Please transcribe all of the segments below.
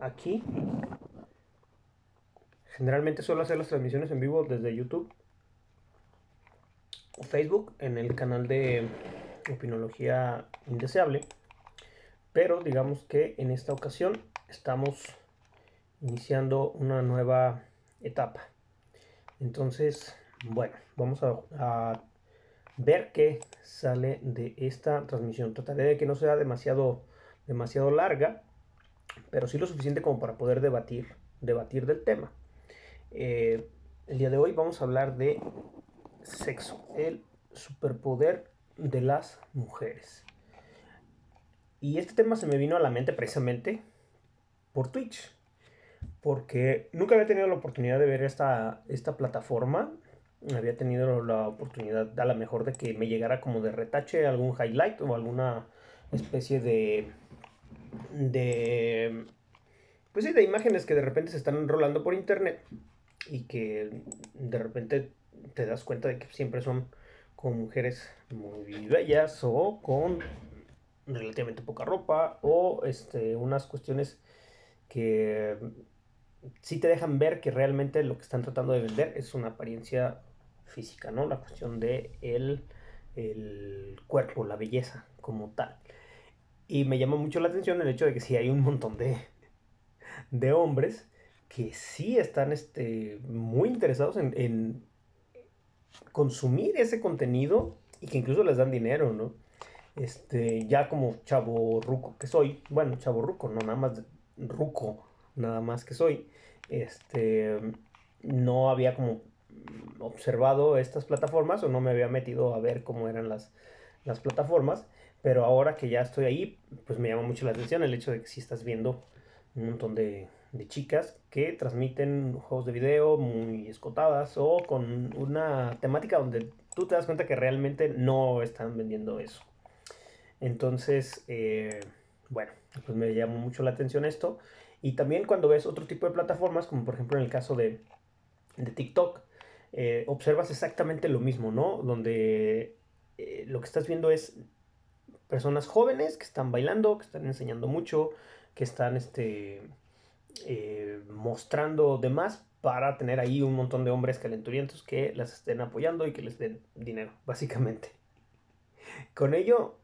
aquí. Generalmente suelo hacer las transmisiones en vivo desde YouTube o Facebook en el canal de Opinología Indeseable. Pero digamos que en esta ocasión estamos iniciando una nueva etapa. Entonces, bueno, vamos a, a ver qué sale de esta transmisión. Trataré de que no sea demasiado demasiado larga, pero sí lo suficiente como para poder debatir, debatir del tema. Eh, el día de hoy vamos a hablar de sexo, el superpoder de las mujeres. Y este tema se me vino a la mente precisamente por Twitch, porque nunca había tenido la oportunidad de ver esta, esta plataforma. Había tenido la oportunidad a lo mejor de que me llegara como de retache algún highlight o alguna especie de de pues sí, de imágenes que de repente se están enrolando por internet y que de repente te das cuenta de que siempre son con mujeres muy bellas o con relativamente poca ropa o este, unas cuestiones que sí te dejan ver que realmente lo que están tratando de vender es una apariencia física, ¿no? La cuestión de el, el cuerpo, la belleza como tal. Y me llama mucho la atención el hecho de que sí hay un montón de, de hombres que sí están este, muy interesados en, en, consumir ese contenido y que incluso les dan dinero, ¿no? Este, ya como chavo ruco que soy, bueno, chavo ruco, no nada más ruco, nada más que soy, este, no había como observado estas plataformas o no me había metido a ver cómo eran las, las plataformas pero ahora que ya estoy ahí, pues me llama mucho la atención el hecho de que sí estás viendo un montón de, de chicas que transmiten juegos de video muy escotadas o con una temática donde tú te das cuenta que realmente no están vendiendo eso. Entonces, eh, bueno, pues me llama mucho la atención esto. Y también cuando ves otro tipo de plataformas, como por ejemplo en el caso de, de TikTok, eh, observas exactamente lo mismo, ¿no? Donde eh, lo que estás viendo es personas jóvenes que están bailando, que están enseñando mucho, que están este, eh, mostrando demás para tener ahí un montón de hombres calenturientos que las estén apoyando y que les den dinero, básicamente. Con ello,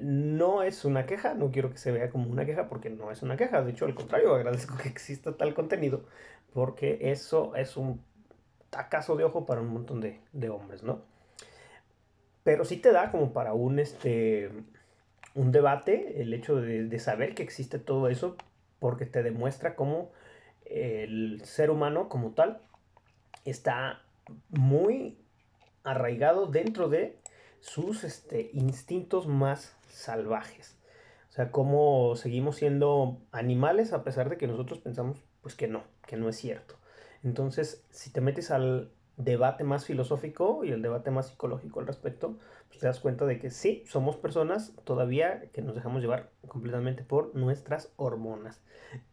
no es una queja, no quiero que se vea como una queja porque no es una queja, de hecho al contrario, agradezco que exista tal contenido porque eso es un tacazo de ojo para un montón de, de hombres, ¿no? Pero sí te da como para un, este, un debate el hecho de, saber que existe todo eso porque te demuestra cómo el ser humano como tal está muy arraigado dentro de sus este, instintos más salvajes. O sea, cómo seguimos siendo animales a pesar de que nosotros pensamos pues que no, que no es cierto. Entonces, si te metes al, debate más filosófico y el debate más psicológico al respecto, pues te das cuenta de que sí, somos personas todavía que nos dejamos llevar completamente por nuestras hormonas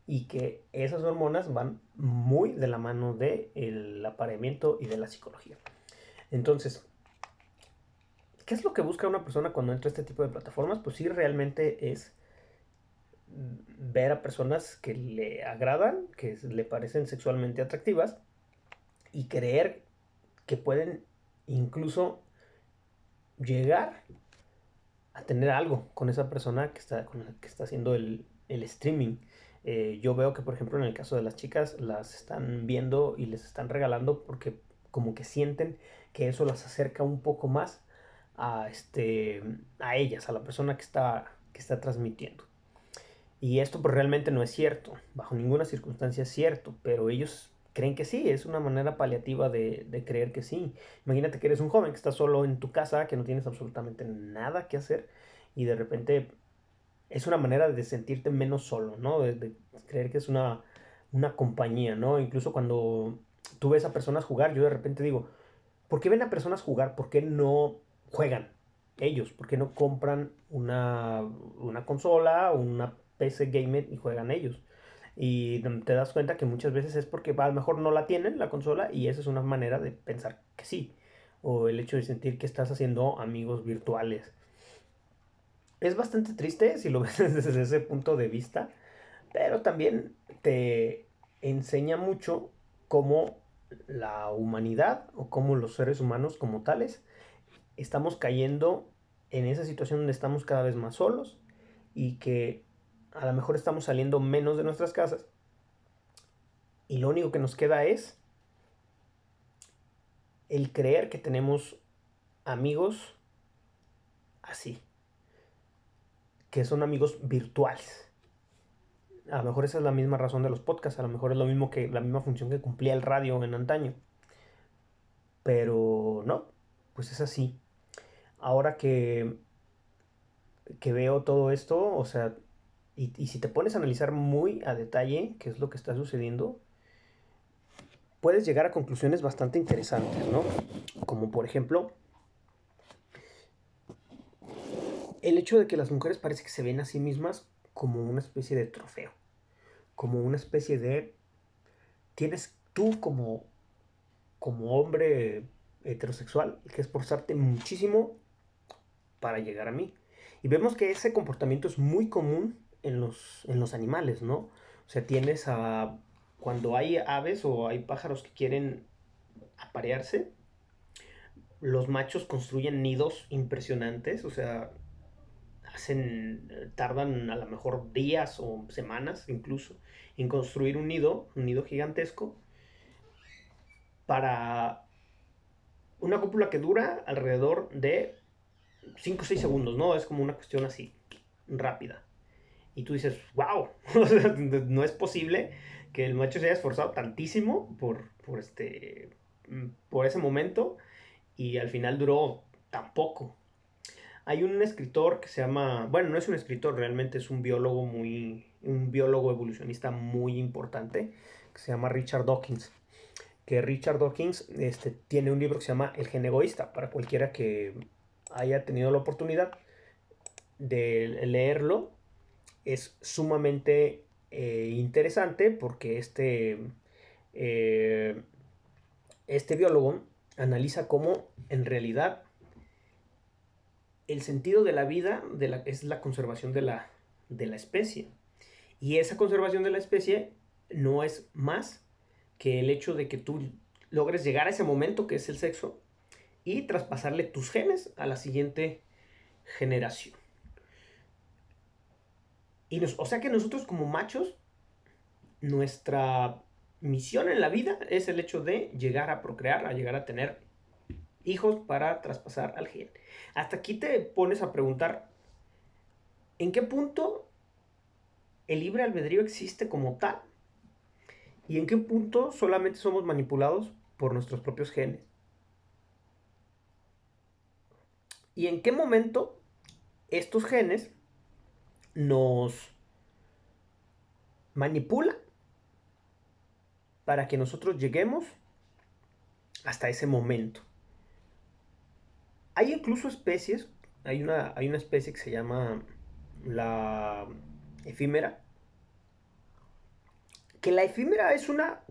y que esas hormonas van muy de la mano del apareamiento y de la psicología. Entonces, ¿qué es lo que busca una persona cuando entra a este tipo de plataformas? Pues sí, realmente es ver a personas que le agradan, que le parecen sexualmente atractivas y creer que pueden incluso llegar a tener algo con esa persona que está, que está haciendo el, streaming. Eh, yo veo que, por ejemplo, en el caso de las chicas, las están viendo y les están regalando porque como que sienten que eso las acerca un poco más a, este, a ellas, a la persona que está, que está transmitiendo. Y esto pues realmente no es cierto, bajo ninguna circunstancia es cierto, pero ellos creen que sí, es una manera paliativa de, creer que sí. Imagínate que eres un joven que está solo en tu casa, que no tienes absolutamente nada que hacer y de repente es una manera de sentirte menos solo, ¿no? De, creer que es una, una compañía, ¿no? Incluso cuando tú ves a personas jugar, yo de repente digo, ¿por qué ven a personas jugar? ¿Por qué no juegan ellos? ¿Por qué no compran una, una consola, una PC gamer y juegan ellos? Y te das cuenta que muchas veces es porque a lo mejor no la tienen la consola y esa es una manera de pensar que sí. O el hecho de sentir que estás haciendo amigos virtuales. Es bastante triste si lo ves desde ese punto de vista. pero también te enseña mucho cómo la humanidad o cómo los seres humanos como tales estamos cayendo en esa situación donde estamos cada vez más solos y que a lo mejor estamos saliendo menos de nuestras casas y lo único que nos queda es el creer que tenemos amigos así, que son amigos virtuales. A lo mejor esa es la misma razón de los podcasts, a lo mejor es lo mismo que la misma función que cumplía el radio en antaño. Pero no, pues es así. Ahora que que veo todo esto, o sea, y, si te pones a analizar muy a detalle qué es lo que está sucediendo, puedes llegar a conclusiones bastante interesantes, ¿no? Como por ejemplo, el hecho de que las mujeres parece que se ven a sí mismas como una especie de trofeo, como una especie de... Tienes tú como, como hombre heterosexual que esforzarte muchísimo para llegar a mí. Y vemos que ese comportamiento es muy común en los, en los animales, ¿no? O sea, tienes a... Cuando hay aves o hay pájaros que quieren aparearse, los machos construyen nidos impresionantes, o sea, hacen, tardan a lo mejor días o semanas incluso en construir un nido, un nido gigantesco, para una cúpula que dura alrededor de 5 o 6 segundos, ¿no? Es como una cuestión así, rápida. Y tú dices, wow, no es posible que el macho se haya esforzado tantísimo por, por, este, por ese momento y al final duró tan poco. Hay un escritor que se llama, bueno, no es un escritor, realmente es un biólogo muy, un biólogo evolucionista muy importante, que se llama Richard Dawkins. Que Richard Dawkins este, tiene un libro que se llama El gen egoísta, para cualquiera que haya tenido la oportunidad de leerlo. Es sumamente eh, interesante porque este, eh, este biólogo analiza cómo en realidad el sentido de la vida es la conservación de la, de la especie. Y esa conservación de la especie no es más que el hecho de que tú logres llegar a ese momento que es el sexo y traspasarle tus genes a la siguiente generación. Y o sea que nosotros como machos, nuestra misión en la vida es el hecho de llegar a procrear, a llegar a tener hijos para traspasar al gen. Hasta aquí te pones a preguntar, ¿en qué punto el libre albedrío existe como tal? ¿Y en qué punto solamente somos manipulados por nuestros propios genes? ¿Y en qué momento estos genes nos manipulan para que nosotros lleguemos hasta ese momento? Hay incluso especies, hay una, hay una especie que se llama la efímera, que la efímera es una,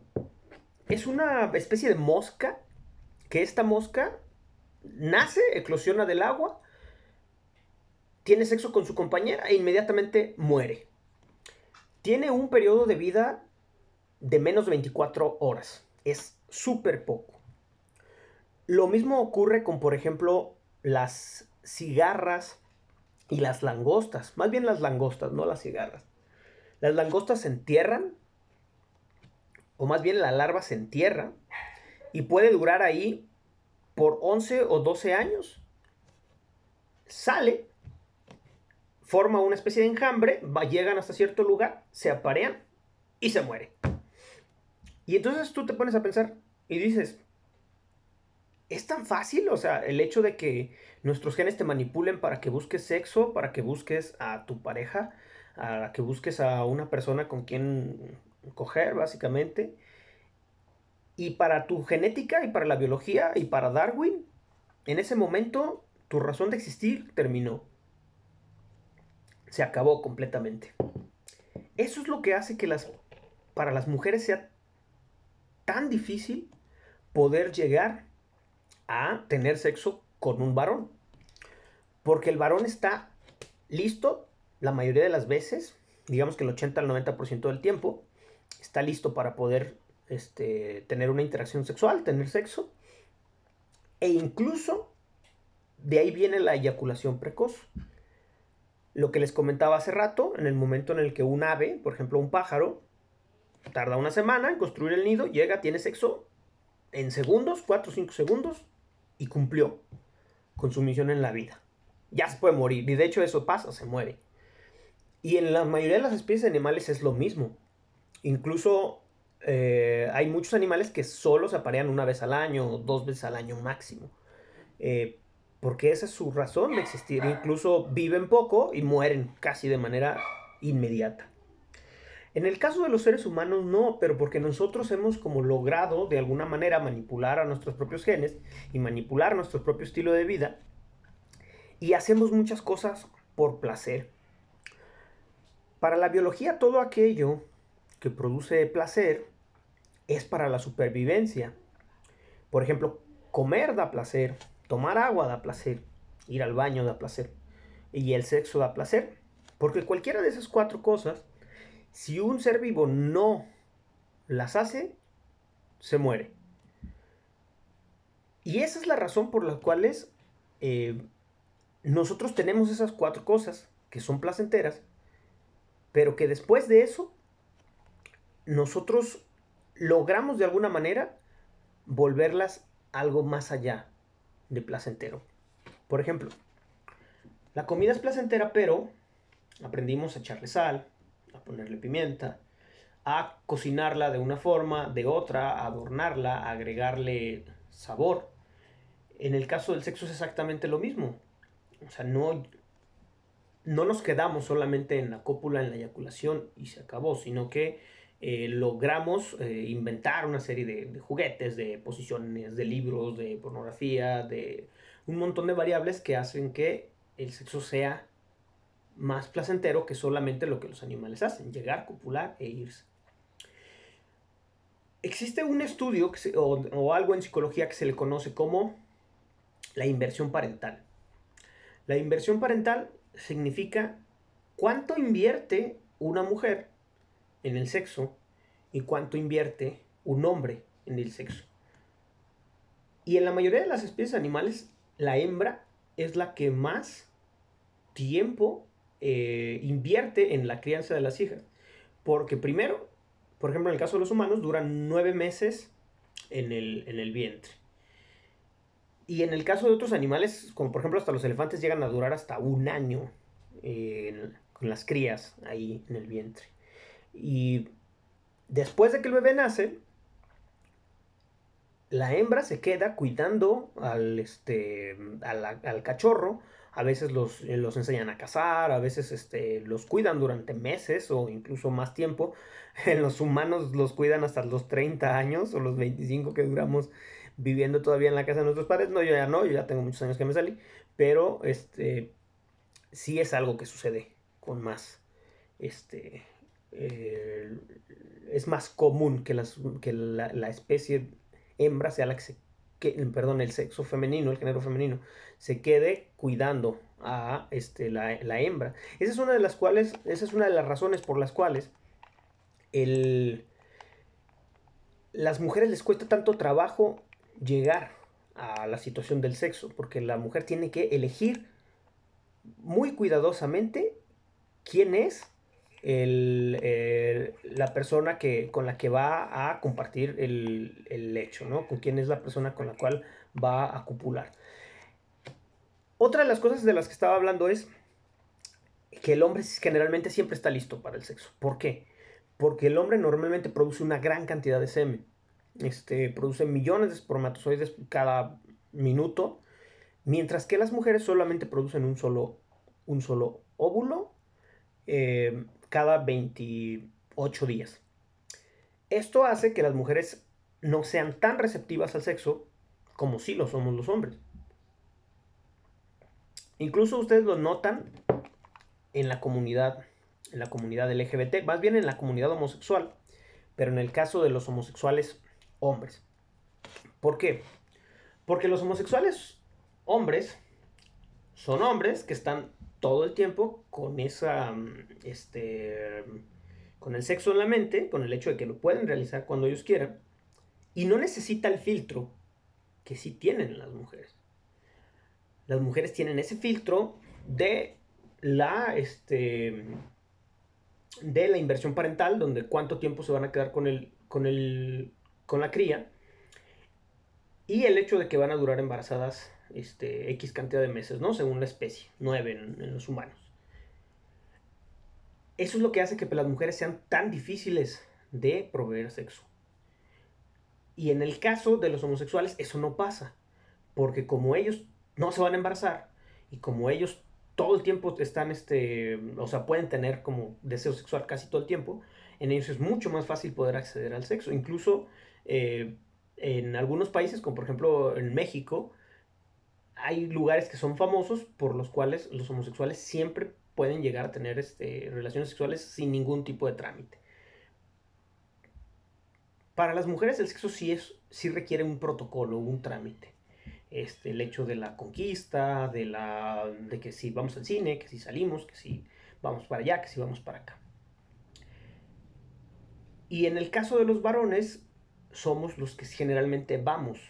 es una especie de mosca, que esta mosca nace, eclosiona del agua, tiene sexo con su compañera e inmediatamente muere. Tiene un periodo de vida de menos de 24 horas. Es súper poco. Lo mismo ocurre con, por ejemplo, las cigarras y las langostas. Más bien las langostas, no las cigarras. Las langostas se entierran, o más bien la larva se entierra, y puede durar ahí por 11 o 12 años, sale, forma una especie de enjambre, va, llegan hasta cierto lugar, se aparean y se muere. Y entonces tú te pones a pensar y dices, ¿es tan fácil? O sea, el hecho de que nuestros genes te manipulen para que busques sexo, para que busques a tu pareja, a que busques a una persona con quien coger, básicamente y para tu genética y para la biología y para Darwin, en ese momento tu razón de existir terminó. Se acabó completamente. Eso es lo que hace que las, para las mujeres sea tan difícil poder llegar a tener sexo con un varón. Porque el varón está listo la mayoría de las veces, digamos que el 80 al 90% del tiempo, está listo para poder este, tener una interacción sexual, tener sexo. E incluso de ahí viene la eyaculación precoz. Lo que les comentaba hace rato, en el momento en el que un ave, por ejemplo un pájaro, tarda una semana en construir el nido, llega, tiene sexo en segundos, 4 o 5 segundos, y cumplió con su misión en la vida. Ya se puede morir, y de hecho eso pasa, se muere. Y en la mayoría de las especies de animales es lo mismo. Incluso eh, hay muchos animales que solo se aparean una vez al año o dos veces al año máximo. Eh, porque esa es su razón de existir. Incluso viven poco y mueren casi de manera inmediata. En el caso de los seres humanos no, pero porque nosotros hemos como logrado de alguna manera manipular a nuestros propios genes y manipular nuestro propio estilo de vida y hacemos muchas cosas por placer. Para la biología todo aquello que produce placer es para la supervivencia. Por ejemplo, comer da placer, tomar agua da placer, ir al baño da placer y el sexo da placer. Porque cualquiera de esas cuatro cosas, si un ser vivo no las hace, se muere. Y esa es la razón por la cual eh, nosotros tenemos esas cuatro cosas que son placenteras, pero que después de eso nosotros logramos de alguna manera volverlas algo más allá de placentero. Por ejemplo, la comida es placentera, pero aprendimos a echarle sal, a ponerle pimienta, a cocinarla de una forma, de otra, a adornarla, a agregarle sabor. En el caso del sexo es exactamente lo mismo. O sea, no, no nos quedamos solamente en la cópula, en la eyaculación y se acabó, sino que eh, logramos eh, inventar una serie de, juguetes, de posiciones, de libros, de pornografía, de un montón de variables que hacen que el sexo sea más placentero que solamente lo que los animales hacen, llegar, copular e irse. Existe un estudio o algo en psicología que se le conoce como la inversión parental. La inversión parental significa cuánto invierte una mujer en el sexo y cuánto invierte un hombre en el sexo. Y en la mayoría de las especies animales, la hembra es la que más tiempo eh, invierte en la crianza de las hijas. Porque primero, por ejemplo, en el caso de los humanos, duran nueve meses en el, en el vientre. Y en el caso de otros animales, como por ejemplo hasta los elefantes, llegan a durar hasta un año eh, con las crías ahí en el vientre. Y después de que el bebé nace, la hembra se queda cuidando al, este, al, cachorro. A veces los, los, enseñan a cazar, a veces este, los cuidan durante meses o incluso más tiempo. En los humanos los cuidan hasta los 30 años o los 25 que duramos viviendo todavía en la casa de nuestros padres. No, yo ya no, yo ya tengo muchos años que me salí. Pero este, sí es algo que sucede con más este, eh, es más común que, las, que la, especie hembra sea la que se que, perdón, el sexo femenino, el género femenino, se quede cuidando a este, la, hembra. Esa es una de las cuales, esa es una de las razones por las cuales el, las mujeres les cuesta tanto trabajo llegar a la situación del sexo, porque la mujer tiene que elegir muy cuidadosamente quién es el, la persona que, con la que va a compartir el, el lecho, ¿no? Con quién es la persona con la cual va a copular. Otra de las cosas de las que estaba hablando es que el hombre generalmente siempre está listo para el sexo. ¿Por qué? Porque el hombre normalmente produce una gran cantidad de semen. Este, produce millones de espermatozoides cada minuto, mientras que las mujeres solamente producen un solo, un solo óvulo eh, cada 28 días. Esto hace que las mujeres no sean tan receptivas al sexo como si lo somos los hombres. Incluso ustedes lo notan en la comunidad, en la comunidad LGBT, más bien en la comunidad homosexual, pero en el caso de los homosexuales hombres. ¿Por qué? Porque los homosexuales hombres son hombres que están todo el tiempo con esa, este, con el sexo en la mente, con el hecho de que lo pueden realizar cuando ellos quieran, y no necesita el filtro que sí tienen las mujeres. Las mujeres tienen ese filtro de la, este, de la inversión parental, donde cuánto tiempo se van a quedar con, el, con, el, con la cría, y el hecho de que van a durar embarazadas este, X cantidad de meses, ¿no? Según la especie, nueve en, los humanos. Eso es lo que hace que las mujeres sean tan difíciles de proveer sexo. Y en el caso de los homosexuales eso no pasa, porque como ellos no se van a embarazar y como ellos todo el tiempo están, este, o sea, pueden tener como deseo sexual casi todo el tiempo, en ellos es mucho más fácil poder acceder al sexo. Incluso eh, en algunos países, como por ejemplo en México, hay lugares que son famosos por los cuales los homosexuales siempre pueden llegar a tener este, relaciones sexuales sin ningún tipo de trámite. Para las mujeres el sexo sí, es, sí requiere un protocolo, un trámite. Este, el hecho de la conquista, de, la, de que si vamos al cine, que si salimos, que si vamos para allá, que si vamos para acá. Y en el caso de los varones, somos los que generalmente vamos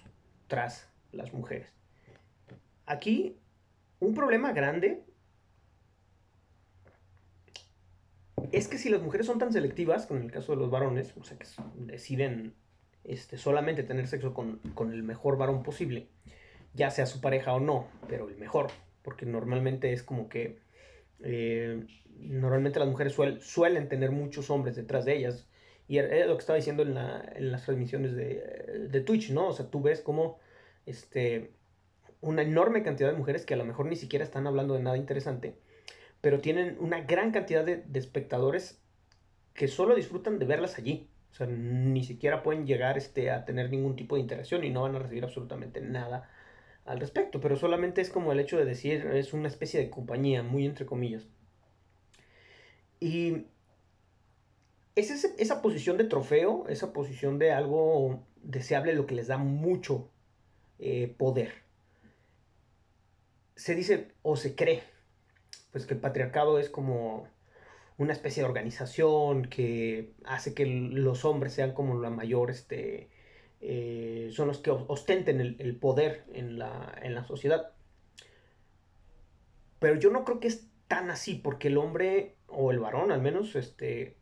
tras las mujeres. Aquí, un problema grande es que si las mujeres son tan selectivas, como en el caso de los varones, o sea, que deciden este, solamente tener sexo con, el mejor varón posible, ya sea su pareja o no, pero el mejor, porque normalmente es como que eh, normalmente las mujeres suelen tener muchos hombres detrás de ellas, y era lo que estaba diciendo en, las transmisiones de, de, Twitch, ¿no? O sea, tú ves como este, una enorme cantidad de mujeres que a lo mejor ni siquiera están hablando de nada interesante, pero tienen una gran cantidad de, espectadores que solo disfrutan de verlas allí. O sea, ni siquiera pueden llegar este, a tener ningún tipo de interacción y no van a recibir absolutamente nada al respecto. Pero solamente es como el hecho de decir, es una especie de compañía, muy entre comillas. Y es esa posición de trofeo, esa posición de algo deseable, lo que les da mucho eh, poder se dice o se cree, pues que el patriarcado es como una especie de organización que hace que los hombres sean como la mayor, este, eh, son los que ostenten el, poder en la, en la, sociedad. Pero yo no creo que es tan así, porque el hombre, o el varón al menos, este,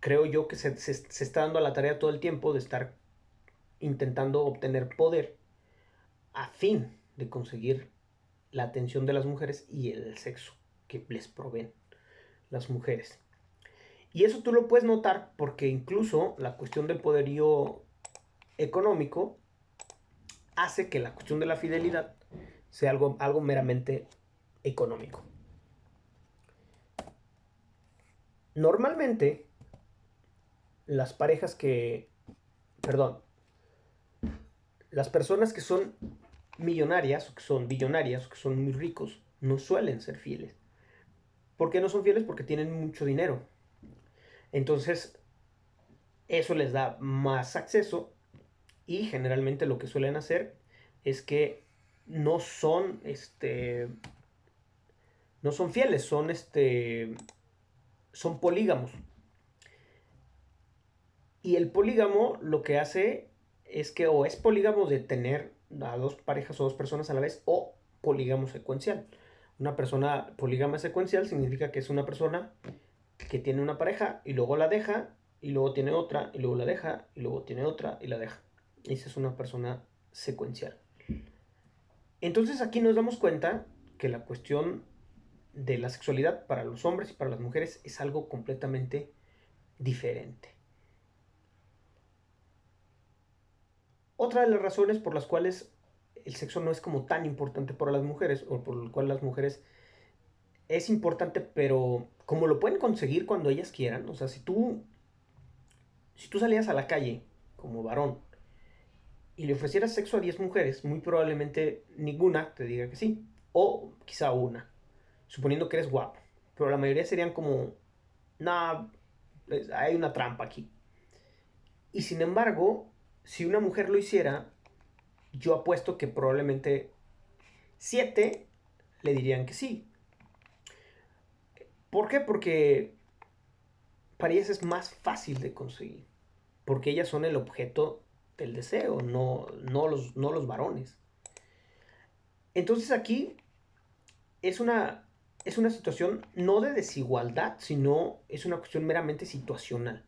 creo yo que se, se está dando a la tarea todo el tiempo de estar intentando obtener poder a fin de conseguir la atención de las mujeres y el sexo que les proveen las mujeres. Y eso tú lo puedes notar porque incluso la cuestión del poderío económico hace que la cuestión de la fidelidad sea algo, algo meramente económico. Normalmente, las parejas que, perdón, las personas que son millonarias, que son billonarias, que son muy ricos, no suelen ser fieles. ¿Por qué no son fieles? Porque tienen mucho dinero. Entonces, eso les da más acceso y generalmente lo que suelen hacer es que no son, este, no son fieles, son, este, son polígamos. Y el polígamo lo que hace es que o es polígamo de tener a dos parejas o dos personas a la vez o polígamo secuencial. Una persona polígama secuencial significa que es una persona que tiene una pareja y luego la deja y luego tiene otra y luego la deja y luego tiene otra y la deja. Esa es una persona secuencial. Entonces aquí nos damos cuenta que la cuestión de la sexualidad para los hombres y para las mujeres es algo completamente diferente. Otra de las razones por las cuales el sexo no es como tan importante para las mujeres, o por lo cual las mujeres es importante, pero como lo pueden conseguir cuando ellas quieran, o sea, si tú, si tú salías a la calle como varón y le ofrecieras sexo a 10 mujeres, muy probablemente ninguna te diga que sí, o quizá una, suponiendo que eres guapo, pero la mayoría serían como, nah, hay una trampa aquí. Y sin embargo, si una mujer lo hiciera, yo apuesto que probablemente siete le dirían que sí. ¿Por qué? Porque para es más fácil de conseguir. Porque ellas son el objeto del deseo, no, no, los, no los varones. Entonces aquí es una, es una situación no de desigualdad, sino es una cuestión meramente situacional.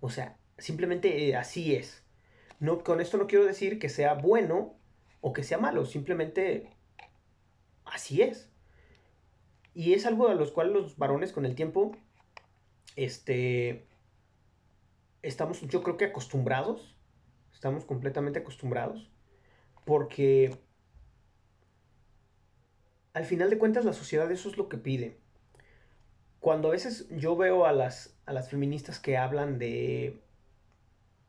O sea, simplemente eh, así es. No, con esto no quiero decir que sea bueno o que sea malo, simplemente así es. Y es algo a los cuales los varones con el tiempo, este, estamos yo creo que acostumbrados, estamos completamente acostumbrados, porque al final de cuentas la sociedad eso es lo que pide. Cuando a veces yo veo a las, a las feministas que hablan de,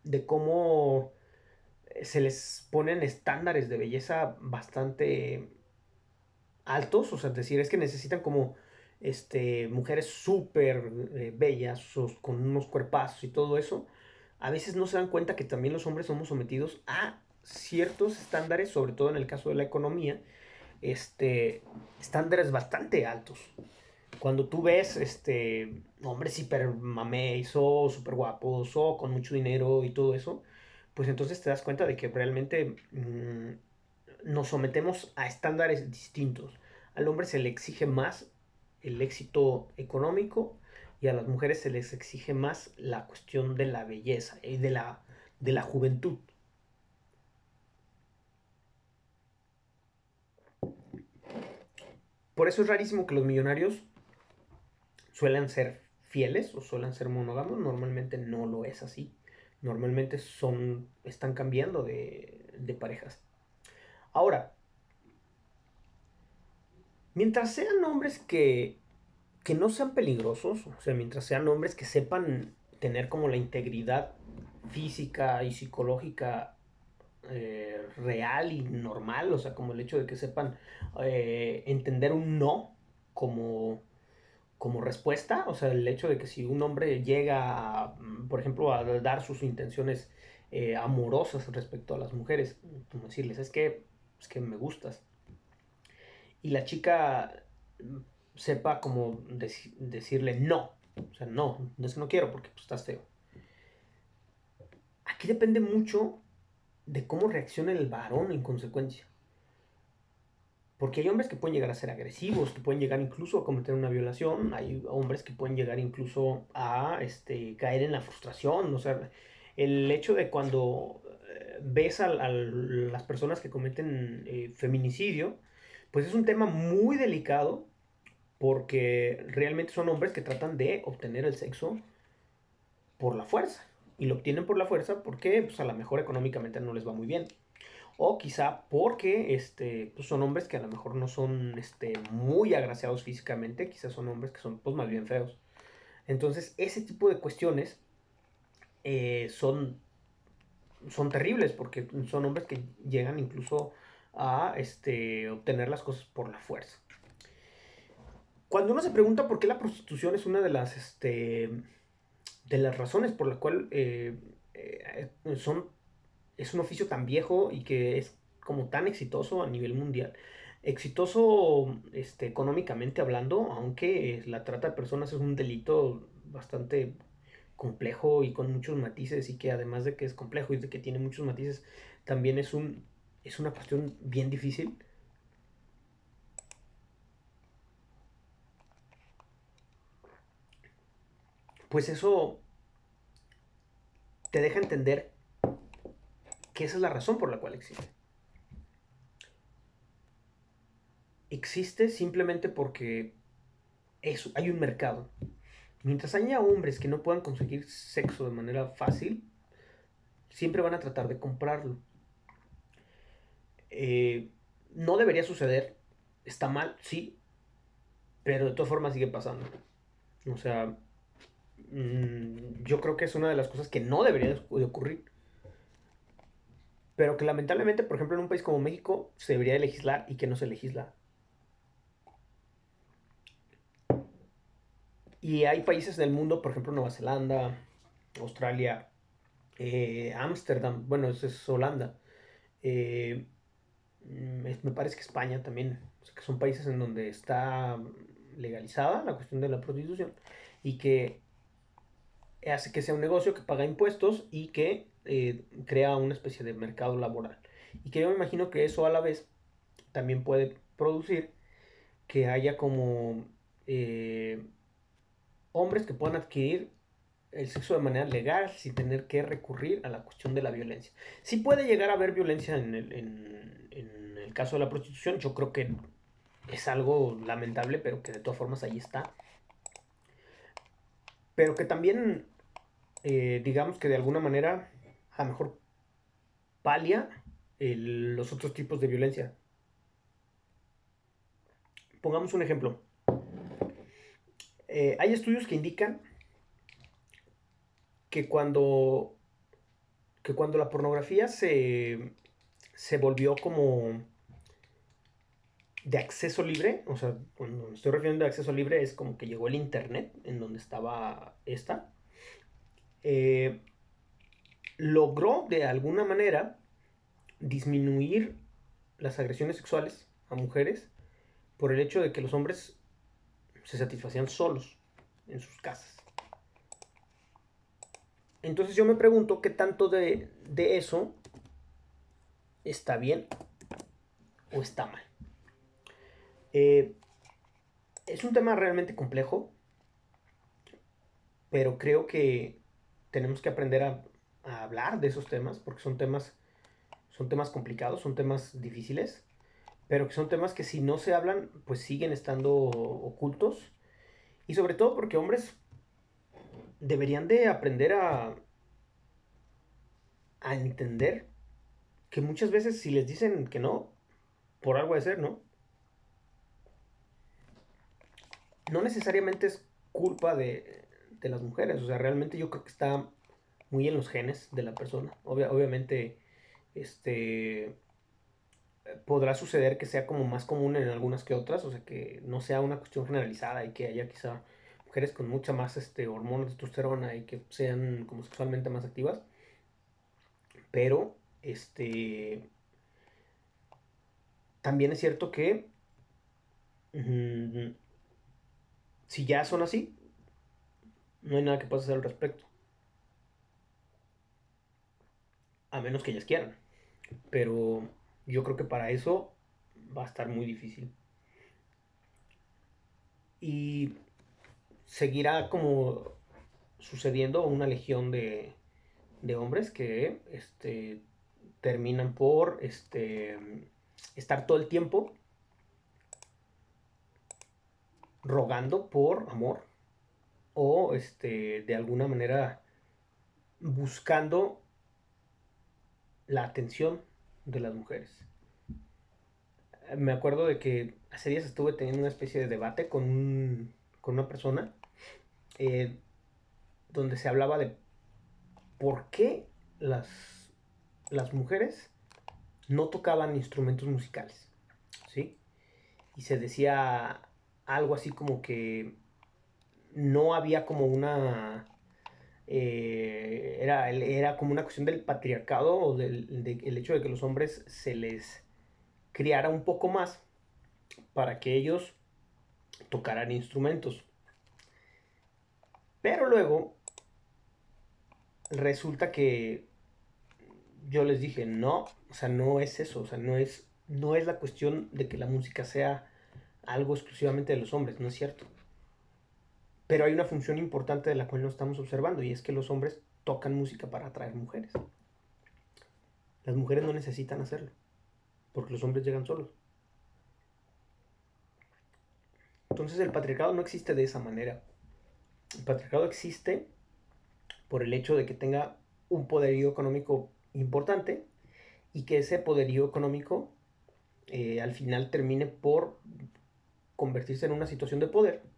de cómo se les ponen estándares de belleza bastante altos, o sea, es decir, es que necesitan como este, mujeres súper eh, bellas, con unos cuerpazos y todo eso, a veces no se dan cuenta que también los hombres somos sometidos a ciertos estándares, sobre todo en el caso de la economía, este, estándares bastante altos. Cuando tú ves este, hombres hiper mameis o súper guapos o con mucho dinero y todo eso, pues entonces te das cuenta de que realmente mm, nos sometemos a estándares distintos. Al hombre se le exige más el éxito económico y a las mujeres se les exige más la cuestión de la belleza y de la, de la juventud. Por eso es rarísimo que los millonarios suelen ser fieles o suelen ser monógamos. Normalmente no lo es así normalmente son, están cambiando de, de parejas. Ahora, mientras sean hombres que, que no sean peligrosos, o sea, mientras sean hombres que sepan tener como la integridad física y psicológica eh, real y normal, o sea, como el hecho de que sepan eh, entender un no como como respuesta, o sea, el hecho de que si un hombre llega, mm, por ejemplo, a dar sus intenciones eh, amorosas respecto a las mujeres, como decirles, es que, es que me gustas, y la chica mm, sepa como decirle no, o sea, no, es que no quiero porque tú estás feo. Aquí depende mucho de cómo reacciona el varón en consecuencia. Porque hay hombres que pueden llegar a ser agresivos, que pueden llegar incluso a cometer una violación, hay hombres que pueden llegar incluso a este, caer en la frustración, o sea, el hecho de cuando eh, ves a, las personas que cometen eh, feminicidio, pues es un tema muy delicado porque realmente son hombres que tratan de obtener el sexo por la fuerza. Y lo obtienen por la fuerza porque pues, a lo mejor económicamente no les va muy bien. O quizá porque este, pues son hombres que a lo mejor no son este, muy agraciados físicamente, quizás son hombres que son pues, más bien feos. Entonces, ese tipo de cuestiones eh, son, son terribles porque son hombres que llegan incluso a este, obtener las cosas por la fuerza. Cuando uno se pregunta por qué la prostitución es una de las, este, de las razones por la cual eh, eh, son es un oficio tan viejo y que es como tan exitoso a nivel mundial. Exitoso este, económicamente hablando, aunque la trata de personas es un delito bastante complejo y con muchos matices y que además de que es complejo y de que tiene muchos matices, también es, un, es una cuestión bien difícil. Pues eso te deja entender que esa es la razón por la cual existe. Existe simplemente porque eso, hay un mercado. Mientras haya hombres que no puedan conseguir sexo de manera fácil, siempre van a tratar de comprarlo. Eh, no debería suceder, está mal, sí, pero de todas formas sigue pasando. O sea, mm, yo creo que es una de las cosas que no debería de ocurrir pero que lamentablemente, por ejemplo, en un país como México se debería legislar y que no se legisla. Y hay países del mundo, por ejemplo, Nueva Zelanda, Australia, eh, Ámsterdam, bueno, eso es Holanda. Eh, me parece que España también, o sea, que son países en donde está legalizada, la cuestión de la prostitución, y que hace que sea un negocio que paga impuestos y que eh, crea una especie de mercado laboral. Y que yo me imagino que eso a la vez también puede producir que haya como eh, hombres que puedan adquirir el sexo de manera legal sin tener que recurrir a la cuestión de la violencia. Sí puede llegar a haber violencia en el, en el caso de la prostitución, yo creo que es algo lamentable, pero que de todas formas ahí está. Pero que también, eh, digamos que de alguna manera, a lo mejor palia los otros tipos de violencia. Pongamos un ejemplo. Eh, hay estudios que indican que cuando, que cuando la pornografía se, se volvió como de acceso libre, o sea, cuando me estoy refiriendo a acceso libre es como que llegó el internet en donde estaba esta, eh, logró de alguna manera disminuir las agresiones sexuales a mujeres por el hecho de que los hombres se satisfacían solos en sus casas. Entonces yo me pregunto qué tanto de, de eso está bien o está mal. Eh, es un tema realmente complejo, pero creo que tenemos que aprender a, hablar de esos temas, porque son temas, son temas complicados, son temas difíciles, pero que son temas que si no se hablan, pues siguen estando ocultos. Y sobre todo porque hombres deberían de aprender a, a entender que muchas veces si les dicen que no, por algo de ser, ¿no? no necesariamente es culpa de, las mujeres, o sea, realmente yo creo que está muy en los genes de la persona. obviamente, este podrá suceder que sea como más común en algunas que otras, o sea, que no sea una cuestión generalizada y que haya quizá mujeres con mucha más este, hormonas de testosterona y que sean como sexualmente más activas. Pero, este, también es cierto que si ya son así, no hay nada que puedas hacer al respecto. A menos que ellas quieran. Pero yo creo que para eso va a estar muy difícil. Y seguirá como sucediendo una legión de, de hombres que este, terminan por este, estar todo el tiempo rogando por amor o este de alguna manera buscando la atención de las mujeres. Me acuerdo de que hace días estuve teniendo una especie de debate con, con una persona eh, donde se hablaba de por qué las, las mujeres no tocaban instrumentos musicales. ¿Sí? Y se decía algo así como que no había como una... Eh, era, era como una cuestión del patriarcado o del el hecho de que los hombres se les criara un poco más para que ellos tocaran instrumentos. Pero luego resulta que yo les dije, no, o sea, no es eso, o sea, no es, no es la cuestión de que la música sea algo exclusivamente de los hombres, no es cierto. Pero hay una función importante de la cual no estamos observando y es que los hombres tocan música para atraer mujeres. Las mujeres no necesitan hacerlo, porque los hombres llegan solos. Entonces el patriarcado no existe de esa manera. El patriarcado existe por el hecho de que tenga un poderío económico importante y que ese poderío económico eh, al final termine por convertirse en una situación de poder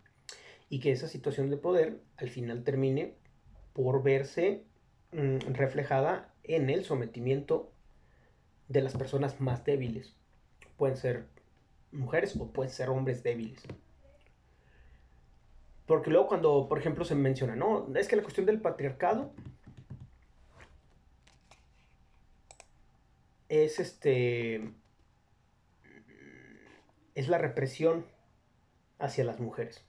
y que esa situación de poder al final termine por verse mm, reflejada en el sometimiento de las personas más débiles. Pueden ser mujeres o pueden ser hombres débiles. Porque luego cuando, por ejemplo, se menciona, no, es que la cuestión del patriarcado es este es la represión hacia las mujeres.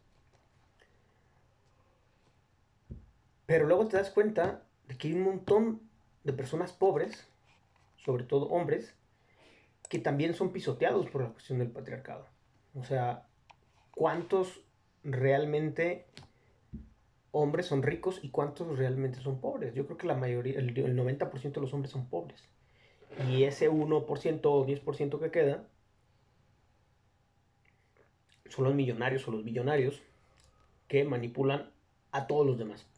Pero luego te das cuenta de que hay un montón de personas pobres, sobre todo hombres, que también son pisoteados por la cuestión del patriarcado. O sea, ¿cuántos realmente hombres son ricos y cuántos realmente son pobres? Yo creo que la mayoría, el, 90% de los hombres son pobres. Y ese 1% o 10% que queda son los millonarios o los billonarios que manipulan a todos los demás.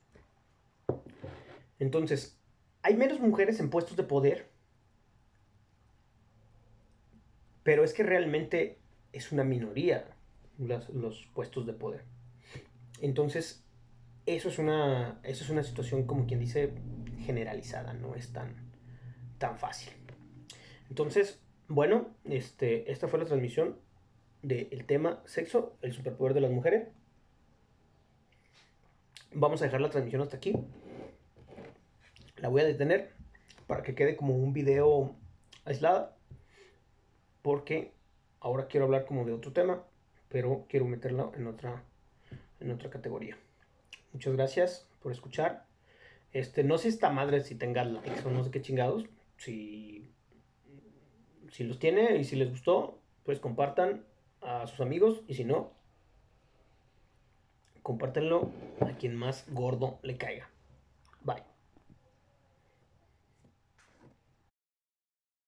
Entonces, hay menos mujeres en puestos de poder, pero es que realmente es una minoría los, puestos de poder. Entonces, eso es, una, eso es una situación, como quien dice, generalizada, no es tan, tan fácil. Entonces, bueno, este, esta fue la transmisión del tema sexo, el superpoder de las mujeres. Vamos a dejar la transmisión hasta aquí. La voy a detener para que quede como un video aislada. Porque ahora quiero hablar como de otro tema, pero quiero meterlo en otra, en otra categoría. Muchas gracias por escuchar. Este, no sé esta madre si tenga likes o no sé qué chingados. Si, si los tiene y si les gustó, pues compartan a sus amigos. Y si no, compártenlo a quien más gordo le caiga.